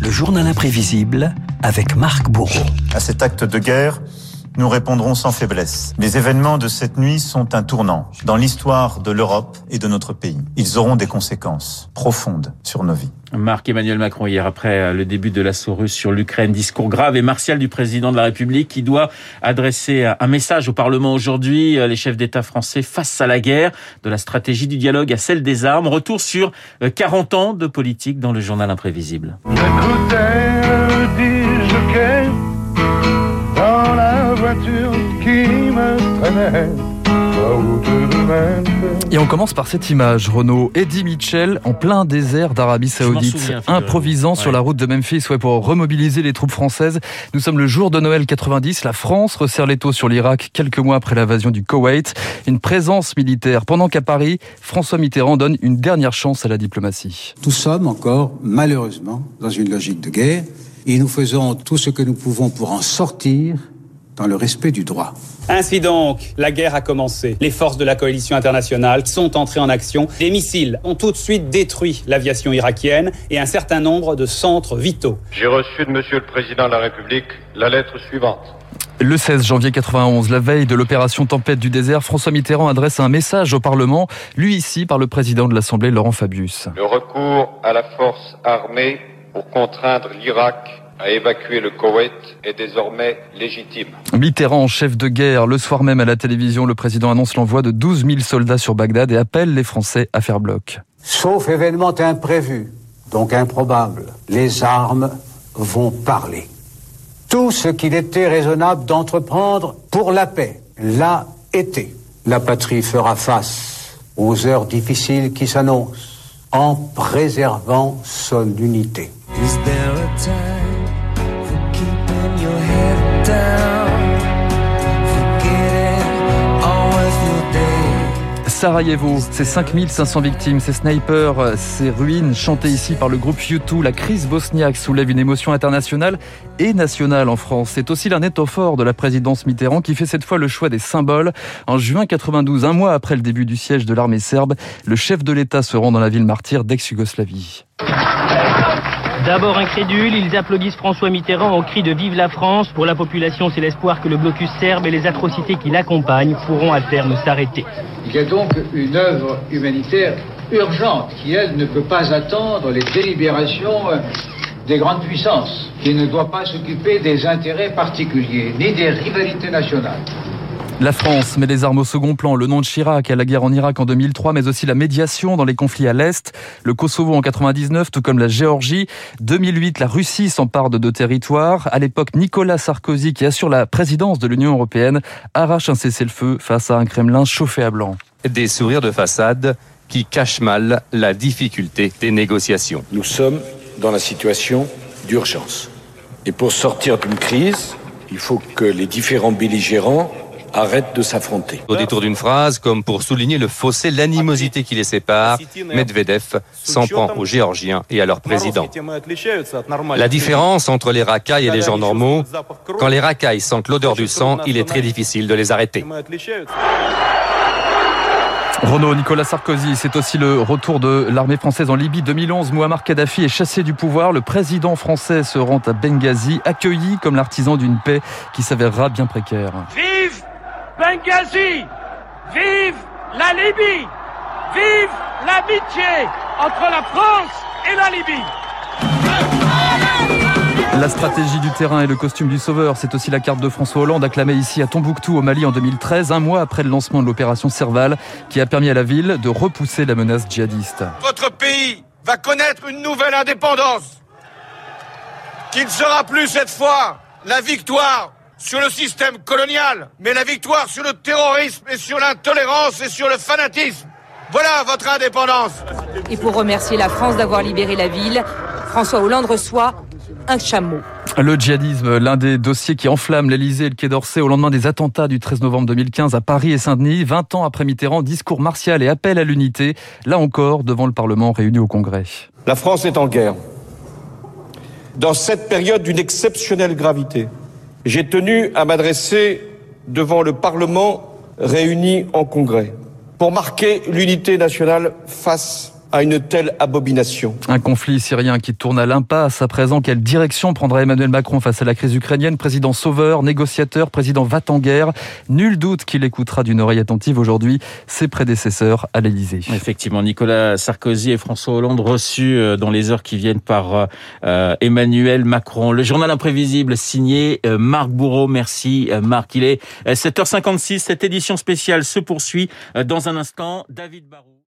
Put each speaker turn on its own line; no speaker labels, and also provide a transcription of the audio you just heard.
Le journal imprévisible avec Marc Bourreau.
À cet acte de guerre, nous répondrons sans faiblesse. Les événements de cette nuit sont un tournant dans l'histoire de l'Europe et de notre pays. Ils auront des conséquences profondes sur nos vies.
Marc-Emmanuel Macron hier après le début de l'assaut russe sur l'Ukraine, discours grave et martial du président de la République qui doit adresser un message au Parlement aujourd'hui, les chefs d'État français face à la guerre, de la stratégie du dialogue à celle des armes. Retour sur 40 ans de politique dans le journal imprévisible.
Et on commence par cette image, Renault. Eddie Mitchell en plein désert d'Arabie Saoudite,
souviens,
improvisant sur la route de Memphis ouais, pour remobiliser les troupes françaises. Nous sommes le jour de Noël 90. La France resserre les taux sur l'Irak quelques mois après l'invasion du Koweït. Une présence militaire. Pendant qu'à Paris, François Mitterrand donne une dernière chance à la diplomatie.
Nous sommes encore, malheureusement, dans une logique de guerre et nous faisons tout ce que nous pouvons pour en sortir dans le respect du droit.
Ainsi donc, la guerre a commencé. Les forces de la coalition internationale sont entrées en action. Des missiles ont tout de suite détruit l'aviation irakienne et un certain nombre de centres vitaux.
J'ai reçu de Monsieur le Président de la République la lettre suivante.
Le 16 janvier 91, la veille de l'opération Tempête du désert, François Mitterrand adresse un message au Parlement, lui ici par le président de l'Assemblée, Laurent Fabius.
Le recours à la force armée pour contraindre l'Irak à évacuer le Koweït est désormais légitime.
Mitterrand, chef de guerre, le soir même à la télévision, le président annonce l'envoi de 12 000 soldats sur Bagdad et appelle les Français à faire bloc.
Sauf événement imprévu, donc improbable, les armes vont parler. Tout ce qu'il était raisonnable d'entreprendre pour la paix l'a été. La patrie fera face aux heures difficiles qui s'annoncent en préservant son unité.
Is there a time
Sarajevo, c'est 5500 victimes, ces snipers, ces ruines chantées ici par le groupe U2, la crise bosniaque soulève une émotion internationale et nationale en France. C'est aussi l'un étau fort de la présidence Mitterrand qui fait cette fois le choix des symboles. En juin 92, un mois après le début du siège de l'armée serbe, le chef de l'État se rend dans la ville martyre d'ex-Yougoslavie.
D'abord incrédules, ils applaudissent François Mitterrand au cri de Vive la France. Pour la population, c'est l'espoir que le blocus serbe et les atrocités qui l'accompagnent pourront à terme s'arrêter.
Il y a donc une œuvre humanitaire urgente qui, elle, ne peut pas attendre les délibérations euh, des grandes puissances, qui ne doit pas s'occuper des intérêts particuliers, ni des rivalités nationales.
La France met les armes au second plan, le nom de Chirac à la guerre en Irak en 2003, mais aussi la médiation dans les conflits à l'Est, le Kosovo en 99, tout comme la Géorgie. 2008, la Russie s'empare de deux territoires. À l'époque, Nicolas Sarkozy, qui assure la présidence de l'Union européenne, arrache un cessez-le-feu face à un Kremlin chauffé à blanc.
Des sourires de façade qui cachent mal la difficulté des négociations.
Nous sommes dans la situation d'urgence. Et pour sortir d'une crise, il faut que les différents belligérants arrêtent de s'affronter.
Au détour d'une phrase, comme pour souligner le fossé, l'animosité qui les sépare, Medvedev s'en prend aux Géorgiens et à leur président. La différence entre les racailles et les gens normaux, quand les racailles sentent l'odeur du sang, il est très difficile de les arrêter.
Renaud, Nicolas Sarkozy, c'est aussi le retour de l'armée française en Libye 2011. Muammar Kadhafi est chassé du pouvoir. Le président français se rend à Benghazi, accueilli comme l'artisan d'une paix qui s'avérera bien précaire.
Vive Benghazi Vive la Libye Vive l'amitié entre la France et la Libye
La stratégie du terrain et le costume du sauveur, c'est aussi la carte de François Hollande acclamée ici à Tombouctou au Mali en 2013, un mois après le lancement de l'opération Serval qui a permis à la ville de repousser la menace djihadiste.
Votre pays va connaître une nouvelle indépendance qui ne sera plus cette fois la victoire sur le système colonial, mais la victoire sur le terrorisme et sur l'intolérance et sur le fanatisme. Voilà votre indépendance.
Et pour remercier la France d'avoir libéré la ville, François Hollande reçoit un chameau.
Le djihadisme, l'un des dossiers qui enflamme l'Elysée et le Quai d'Orsay au lendemain des attentats du 13 novembre 2015 à Paris et Saint-Denis. 20 ans après Mitterrand, discours martial et appel à l'unité, là encore devant le Parlement réuni au Congrès.
La France est en guerre. Dans cette période d'une exceptionnelle gravité, j'ai tenu à m'adresser devant le Parlement réuni en Congrès pour marquer l'unité nationale face à une telle abomination.
Un conflit syrien qui tourne à l'impasse. À présent, quelle direction prendra Emmanuel Macron face à la crise ukrainienne? Président sauveur, négociateur, président va en guerre. Nul doute qu'il écoutera d'une oreille attentive aujourd'hui ses prédécesseurs à l'Élysée.
Effectivement, Nicolas Sarkozy et François Hollande reçus euh, dans les heures qui viennent par euh, Emmanuel Macron. Le journal imprévisible signé euh, Marc Bourreau. Merci Marc. Il est 7h56. Cette édition spéciale se poursuit dans un instant. David Barou.